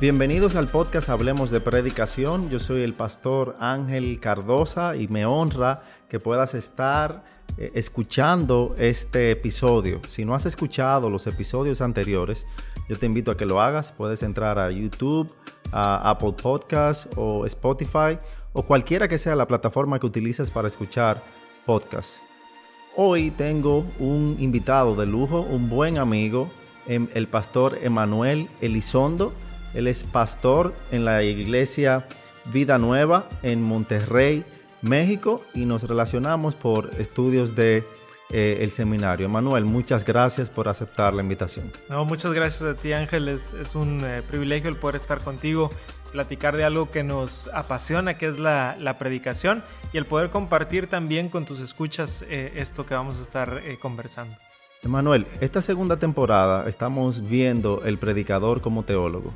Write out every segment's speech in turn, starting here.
Bienvenidos al podcast Hablemos de Predicación. Yo soy el pastor Ángel Cardosa y me honra que puedas estar eh, escuchando este episodio. Si no has escuchado los episodios anteriores, yo te invito a que lo hagas. Puedes entrar a YouTube, a Apple Podcasts o Spotify o cualquiera que sea la plataforma que utilices para escuchar podcasts. Hoy tengo un invitado de lujo, un buen amigo, em, el pastor Emanuel Elizondo él es pastor en la iglesia Vida Nueva en Monterrey, México, y nos relacionamos por estudios de eh, el seminario. Manuel, muchas gracias por aceptar la invitación. No, muchas gracias a ti, Ángel. Es, un eh, privilegio el poder estar contigo, platicar de algo que nos apasiona, que es la, predicación, y el poder compartir también con tus escuchas eh, esto que vamos a estar conversando. Manuel, esta segunda temporada estamos viendo el predicador como teólogo.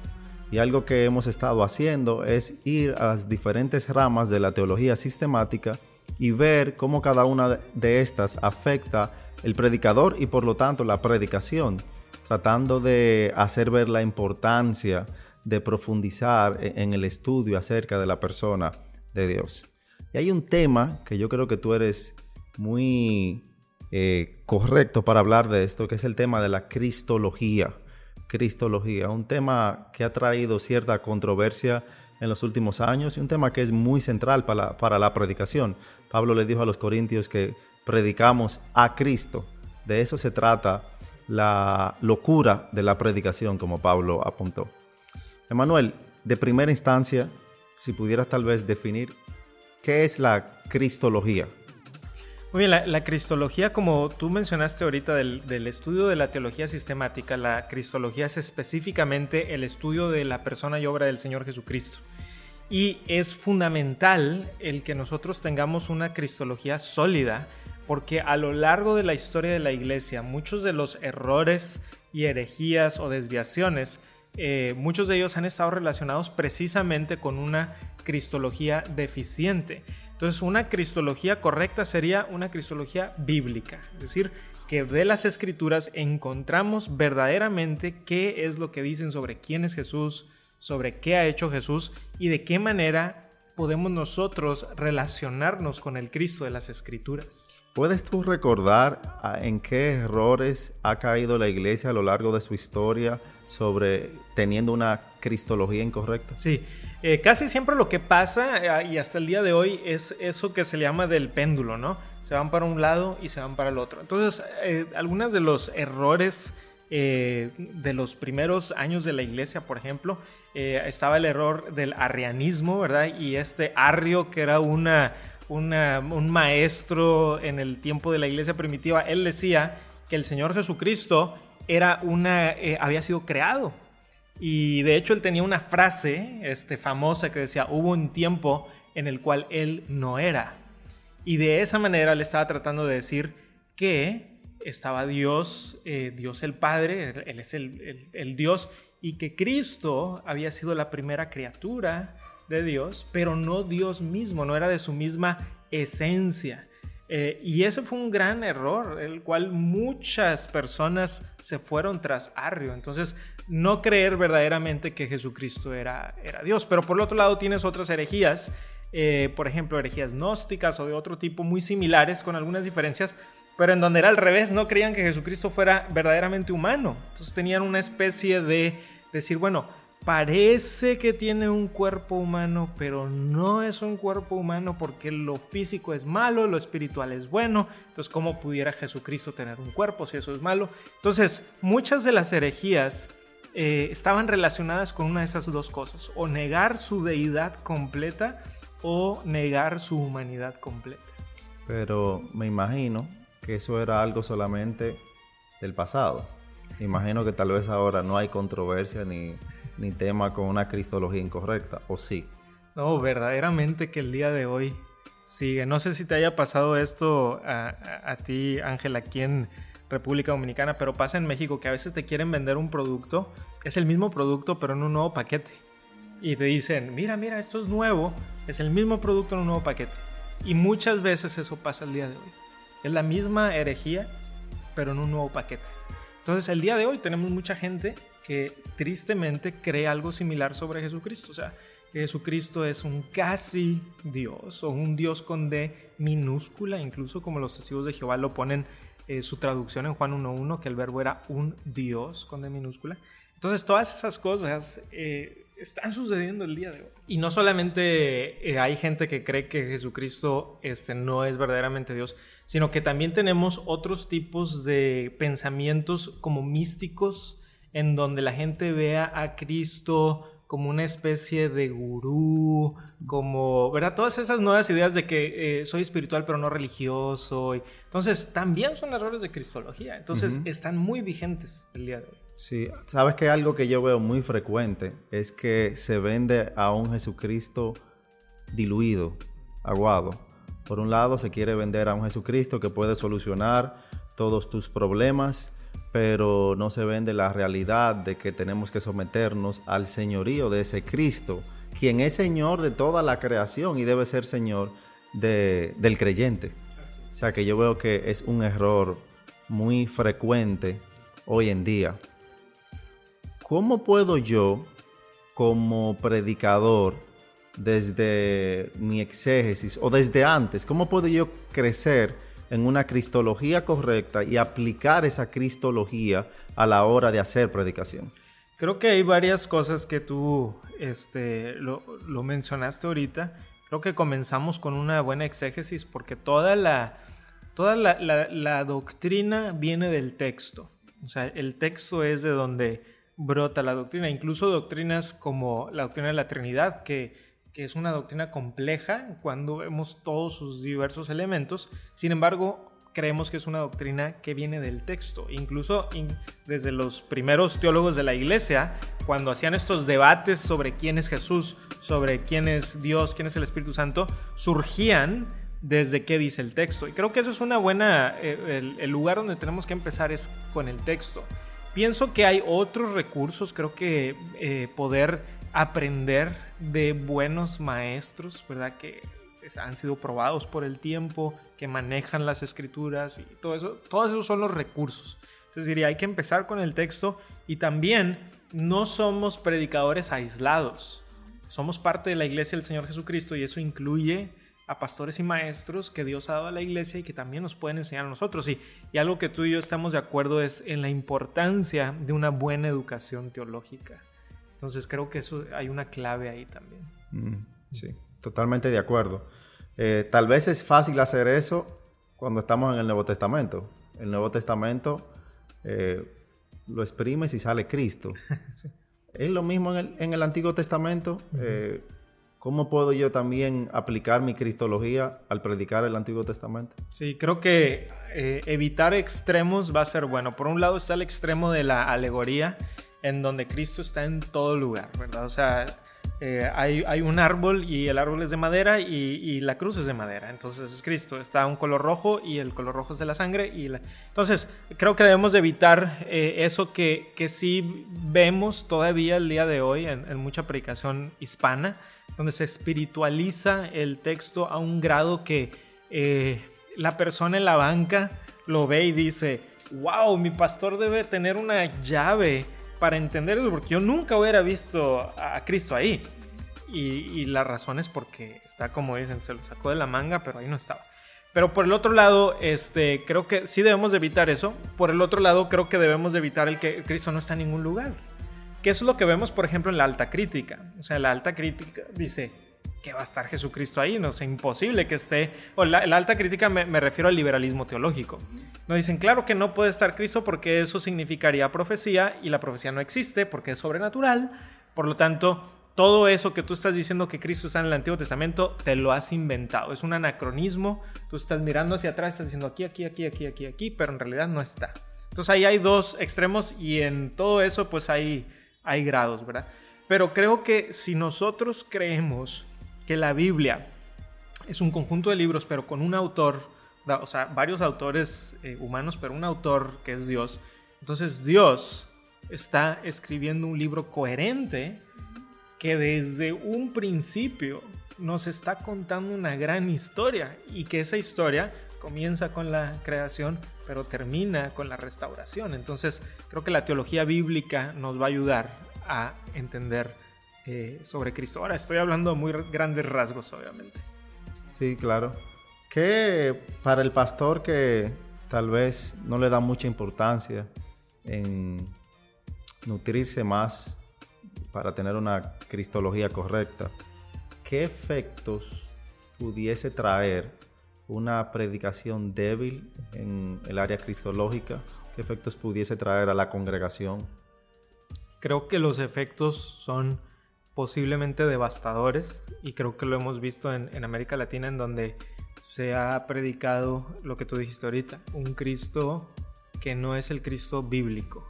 Y algo que hemos estado haciendo es ir a las diferentes ramas de la teología sistemática y ver cómo cada una de estas afecta el predicador y por lo tanto la predicación, tratando de hacer ver la importancia de profundizar e-, en el estudio acerca de la persona de Dios. Y hay un tema que yo creo que tú eres muy eh, correcto para hablar de esto, que es el tema de la cristología. Cristología, un tema que ha traído cierta controversia en los últimos años y un tema que es muy central para la, predicación. Pablo le dijo a los corintios que predicamos a Cristo. De eso se trata la locura de la predicación, como Pablo apuntó. Emanuel, de primera instancia, si pudieras tal vez definir qué es la cristología. Muy bien, la, cristología, como tú mencionaste ahorita del, estudio de la teología sistemática, la cristología es específicamente el estudio de la persona y obra del Señor Jesucristo. Y es fundamental el que nosotros tengamos una cristología sólida, porque a lo largo de la historia de la iglesia, muchos de los errores y herejías o desviaciones, eh, muchos de ellos han estado relacionados precisamente con una cristología deficiente. Entonces, una cristología correcta sería una cristología bíblica, es decir, que de las escrituras encontramos verdaderamente qué es lo que dicen sobre quién es Jesús, sobre qué ha hecho Jesús y de qué manera podemos nosotros relacionarnos con el Cristo de las escrituras. ¿Puedes tú recordar ah, en qué errores ha caído la iglesia a lo largo de su historia sobre teniendo una cristología incorrecta? Sí, eh, casi siempre lo que pasa, eh, y hasta el día de hoy, es eso que se le llama del péndulo, ¿no? Se van para un lado y se van para el otro. Entonces, eh, algunos de los errores de los primeros años de la iglesia, por ejemplo, estaba el error del arrianismo, ¿verdad? Y este arrio, que era una, un maestro en el tiempo de la iglesia primitiva, él decía que el Señor Jesucristo era una, había sido creado y de hecho él tenía una frase este, famosa que decía, hubo un tiempo en el cual él no era. Y de esa manera él estaba tratando de decir que estaba Dios, eh, Dios el Padre, Él es el, el Dios, y que Cristo había sido la primera criatura de Dios, pero no Dios mismo, no era de su misma esencia. Eh, y ese fue un gran error, el cual muchas personas se fueron tras Arrio. Entonces, no creer verdaderamente que Jesucristo era, era Dios. Pero por el otro lado tienes otras herejías, eh, por ejemplo, herejías gnósticas o de otro tipo muy similares, con algunas diferencias, pero en donde era al revés, no creían que Jesucristo fuera verdaderamente humano. Entonces tenían una especie de decir, bueno, parece que tiene un cuerpo humano, pero no es un cuerpo humano porque lo físico es malo, lo espiritual es bueno. Entonces, ¿cómo pudiera Jesucristo tener un cuerpo si eso es malo? Entonces, muchas de las herejías eh, estaban relacionadas con una de esas dos cosas, o negar su deidad completa o negar su humanidad completa. Pero me imagino que eso era algo solamente del pasado. Imagino que tal vez ahora no hay controversia ni ni tema con una cristología incorrecta, ¿o sí? No, verdaderamente que el día de hoy sigue. No sé si te haya pasado esto a, ti, Ángel, aquí en República Dominicana, pero pasa en México que a veces te quieren vender un producto, es el mismo producto, pero en un nuevo paquete. Y te dicen, mira, mira, esto es nuevo, es el mismo producto en un nuevo paquete. Y muchas veces eso pasa el día de hoy. Es la misma herejía, pero en un nuevo paquete. Entonces, el día de hoy tenemos mucha gente que tristemente cree algo similar sobre Jesucristo. O sea, Jesucristo es un casi Dios o un Dios con D minúscula, incluso como los testigos de Jehová lo ponen eh, su traducción en Juan 1.1, que el verbo era un Dios con D minúscula. Entonces todas esas cosas eh, están sucediendo el día de hoy. Y no solamente eh, hay gente que cree que Jesucristo este, no es verdaderamente Dios, sino que también tenemos otros tipos de pensamientos como místicos, en donde la gente vea a Cristo como una especie de gurú, como, ¿verdad? Todas esas nuevas ideas de que eh, soy espiritual pero no religioso. entonces, también son errores de cristología. Entonces, están muy vigentes el día de hoy. Sí, sabes que algo que yo veo muy frecuente es que se vende a un Jesucristo diluido, aguado. Por un lado, se quiere vender a un Jesucristo que puede solucionar todos tus problemas pero no se vende la realidad de que tenemos que someternos al señorío de ese Cristo, quien es Señor de toda la creación y debe ser Señor del creyente. O sea que yo veo que es un error muy frecuente hoy en día. ¿Cómo puedo yo, como predicador, desde mi exégesis o desde antes, cómo puedo yo crecer? En una cristología correcta y aplicar esa cristología a la hora de hacer predicación? Creo que hay varias cosas que tú este, lo, mencionaste ahorita. Creo que comenzamos con una buena exégesis porque toda la, toda la, doctrina viene del texto. O sea, el texto es de donde brota la doctrina. Incluso doctrinas como la doctrina de la Trinidad, que que es una doctrina compleja cuando vemos todos sus diversos elementos. Sin embargo, creemos que es una doctrina que viene del texto. Incluso desde los primeros teólogos de la iglesia, cuando hacían estos debates sobre quién es Jesús, sobre quién es Dios, quién es el Espíritu Santo, surgían desde qué dice el texto. Y creo que ese es una buena, eh, el, lugar donde tenemos que empezar es con el texto. Pienso que hay otros recursos, creo que eh, poder aprender de buenos maestros, ¿verdad? Que han sido probados por el tiempo, que manejan las escrituras y todo eso. Todos esos son los recursos. Entonces diría, hay que empezar con el texto y también no somos predicadores aislados. Somos parte de la iglesia del Señor Jesucristo y eso incluye a pastores y maestros que Dios ha dado a la iglesia y que también nos pueden enseñar a nosotros. Y, y algo que tú y yo estamos de acuerdo es en la importancia de una buena educación teológica. Entonces creo que eso hay una clave ahí también. Mm, sí, totalmente de acuerdo. Eh, tal vez es fácil hacer eso cuando estamos en el Nuevo Testamento. El Nuevo Testamento eh, lo exprimes y sale Cristo. Es lo mismo en el, Antiguo Testamento. Eh, ¿Cómo puedo yo también aplicar mi cristología al predicar el Antiguo Testamento? Sí, creo que evitar extremos va a ser bueno. Por un lado está el extremo de la alegoría en donde Cristo está en todo lugar, ¿verdad? O sea, eh, hay, un árbol y el árbol es de madera y, la cruz es de madera. Entonces es Cristo. Está un color rojo y el color rojo es de la sangre. Y Entonces creo que debemos de evitar eh, eso que, que sí vemos todavía el día de hoy en, mucha predicación hispana, donde se espiritualiza el texto a un grado que eh, la persona en la banca lo ve y dice, wow, mi pastor debe tener una llave para entender eso, porque yo nunca hubiera visto a Cristo ahí. Y, la razón es porque está, como dicen, se lo sacó de la manga, pero ahí no estaba. Pero por el otro lado, este, creo que sí debemos de evitar eso. Por el otro lado, creo que debemos de evitar el que Cristo no está en ningún lugar. Que eso es lo que vemos, por ejemplo, en la alta crítica. O sea, la alta crítica dice, que va a estar Jesucristo ahí, no es imposible que esté, o la, alta crítica me, refiero al liberalismo teológico. No dicen, claro que no puede estar Cristo porque eso significaría profecía y la profecía no existe porque es sobrenatural, por lo tanto, todo eso que tú estás diciendo que Cristo está en el Antiguo Testamento, te lo has inventado, es un anacronismo, tú estás mirando hacia atrás, estás diciendo aquí, aquí, aquí, aquí, aquí, aquí, pero en realidad no está. Entonces ahí hay dos extremos y en todo eso pues hay, hay grados, ¿verdad? Pero creo que si nosotros creemos que la Biblia es un conjunto de libros, pero con un autor, o sea, varios autores eh, humanos, pero un autor que es Dios. Entonces Dios está escribiendo un libro coherente que desde un principio nos está contando una gran historia y que esa historia comienza con la creación, pero termina con la restauración. Entonces, creo que la teología bíblica nos va a ayudar a entender eh, sobre Cristo. Ahora, estoy hablando de muy grandes rasgos, obviamente. Sí, claro. Que para el pastor que tal vez no le da mucha importancia en nutrirse más para tener una cristología correcta, ¿qué efectos pudiese traer una predicación débil en el área cristológica? ¿Qué efectos pudiese traer a la congregación? Creo que los efectos son posiblemente devastadores y creo que lo hemos visto en, América Latina en donde se ha predicado lo que tú dijiste ahorita, un Cristo que no es el Cristo bíblico.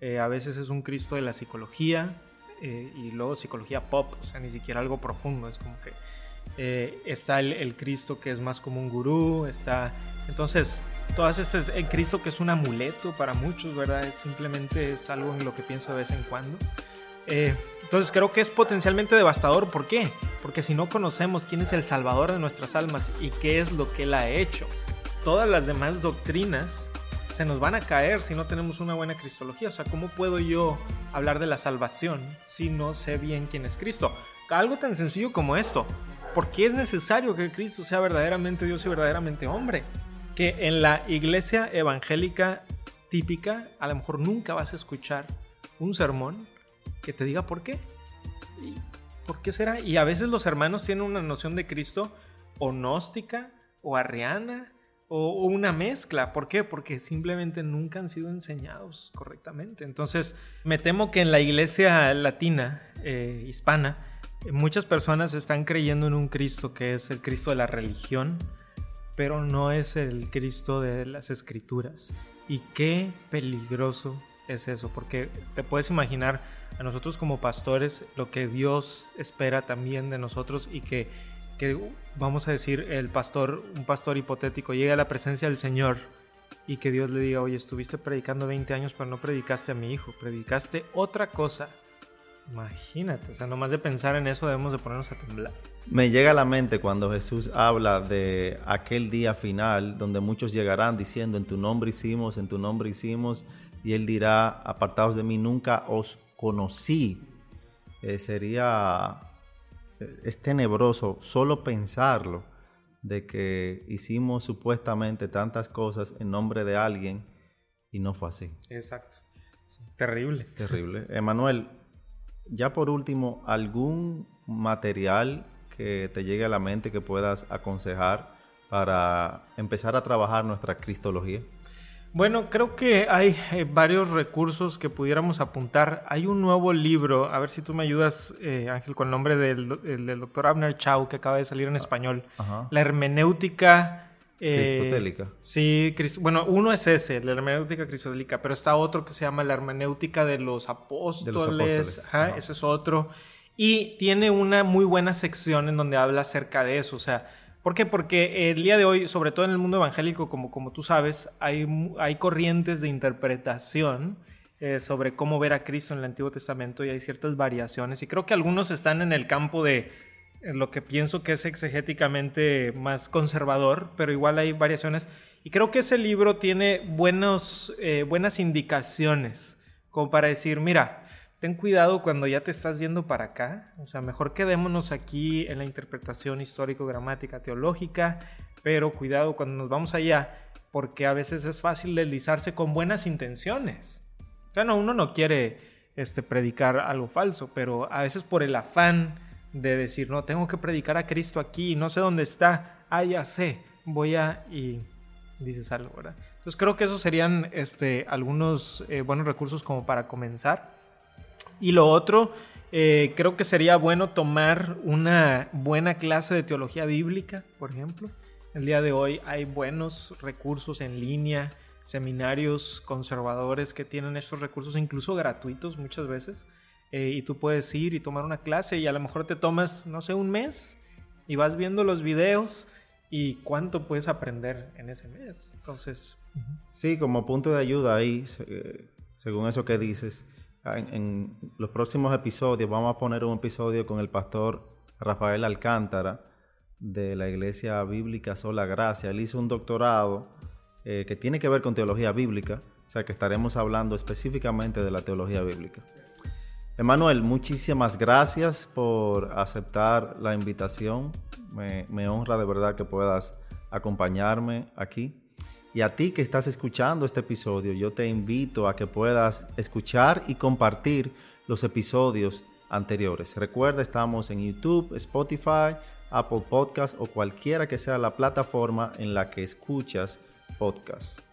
Eh, a veces es un Cristo de la psicología eh, y luego psicología pop, o sea, ni siquiera algo profundo, es como que eh, está el, Cristo que es más como un gurú, está... Entonces, todas estas, el Cristo que es un amuleto para muchos, ¿verdad? simplemente es algo en lo que pienso de vez en cuando. Eh, entonces creo que es potencialmente devastador. ¿Por qué? Porque si no conocemos quién es el Salvador de nuestras almas y qué es lo que Él ha hecho, todas las demás doctrinas se nos van a caer si no tenemos una buena cristología. O sea, ¿cómo puedo yo hablar de la salvación si no sé bien quién es Cristo? Algo tan sencillo como esto. ¿Por qué es necesario que Cristo sea verdaderamente Dios y verdaderamente hombre? Que en la iglesia evangélica típica a lo mejor nunca vas a escuchar un sermón que te diga por qué. ¿Y ¿Por qué será? Y a veces los hermanos tienen una noción de Cristo o gnóstica o arriana o, una mezcla. ¿Por qué? Porque simplemente nunca han sido enseñados correctamente. Entonces, me temo que en la iglesia latina, eh, hispana, Muchas personas están creyendo en un Cristo que es el Cristo de la religión, pero no es el Cristo de las escrituras. Y qué peligroso es eso, porque te puedes imaginar a nosotros como pastores lo que Dios espera también de nosotros y que, que vamos a decir, el pastor, un pastor hipotético, llegue a la presencia del Señor y que Dios le diga, oye, estuviste predicando 20 años, pero no predicaste a mi hijo, predicaste otra cosa Imagínate, o sea, nomás de pensar en eso debemos de ponernos a temblar. Me llega a la mente cuando Jesús habla de aquel día final donde muchos llegarán diciendo, en tu nombre hicimos, en tu nombre hicimos, y él dirá, apartados de mí, nunca os conocí. Eh, sería, eh, es tenebroso solo pensarlo, de que hicimos supuestamente tantas cosas en nombre de alguien y no fue así. Exacto. Terrible. Terrible. Emanuel, ya por último, ¿algún material que te llegue a la mente que puedas aconsejar para empezar a trabajar nuestra cristología? Bueno, creo que hay eh, varios recursos que pudiéramos apuntar. Hay un nuevo libro, a ver si tú me ayudas, eh, Ángel, con el nombre del, doctor Abner Chau, que acaba de salir en ah, español. La hermenéutica eh, Cristotélica. Sí, bueno, uno es ese, la hermenéutica cristotélica, pero está otro que se llama la hermenéutica de los apóstoles. ese es otro. Y tiene una muy buena sección en donde habla acerca de eso. O sea, ¿por qué? Porque el día de hoy, sobre todo en el mundo evangélico, como, como tú sabes, hay, hay corrientes de interpretación eh, sobre cómo ver a Cristo en el Antiguo Testamento y hay ciertas variaciones. Y creo que algunos están en el campo de lo que pienso que es exegéticamente más conservador, pero igual hay variaciones. Y creo que ese libro tiene buenos, eh, buenas indicaciones, como para decir, mira, ten cuidado cuando ya te estás yendo para acá, o sea, mejor quedémonos aquí en la interpretación histórico-gramática teológica, pero cuidado cuando nos vamos allá, porque a veces es fácil deslizarse con buenas intenciones. O sea, no, uno no quiere este, predicar algo falso, pero a veces por el afán de decir, no, tengo que predicar a Cristo aquí, no sé dónde está, ah, ya sé, voy a... y dices algo, ¿verdad? Entonces creo que esos serían este, algunos eh, buenos recursos como para comenzar. Y lo otro, eh, creo que sería bueno tomar una buena clase de teología bíblica, por ejemplo. El día de hoy hay buenos recursos en línea, seminarios conservadores que tienen estos recursos incluso gratuitos muchas veces. Eh, y tú puedes ir y tomar una clase y a lo mejor te tomas, no sé, un mes y vas viendo los videos y cuánto puedes aprender en ese mes. Entonces... Sí, como punto de ayuda ahí, según eso que dices, en, los próximos episodios vamos a poner un episodio con el pastor Rafael Alcántara de la Iglesia Bíblica Sola Gracia. Él hizo un doctorado eh, que tiene que ver con teología bíblica, o sea que estaremos hablando específicamente de la teología bíblica. Emanuel, muchísimas gracias por aceptar la invitación. Me, honra de verdad que puedas acompañarme aquí. Y a ti que estás escuchando este episodio, yo te invito a que puedas escuchar y compartir los episodios anteriores. Recuerda, estamos en YouTube, Spotify, Apple Podcast o cualquiera que sea la plataforma en la que escuchas podcast.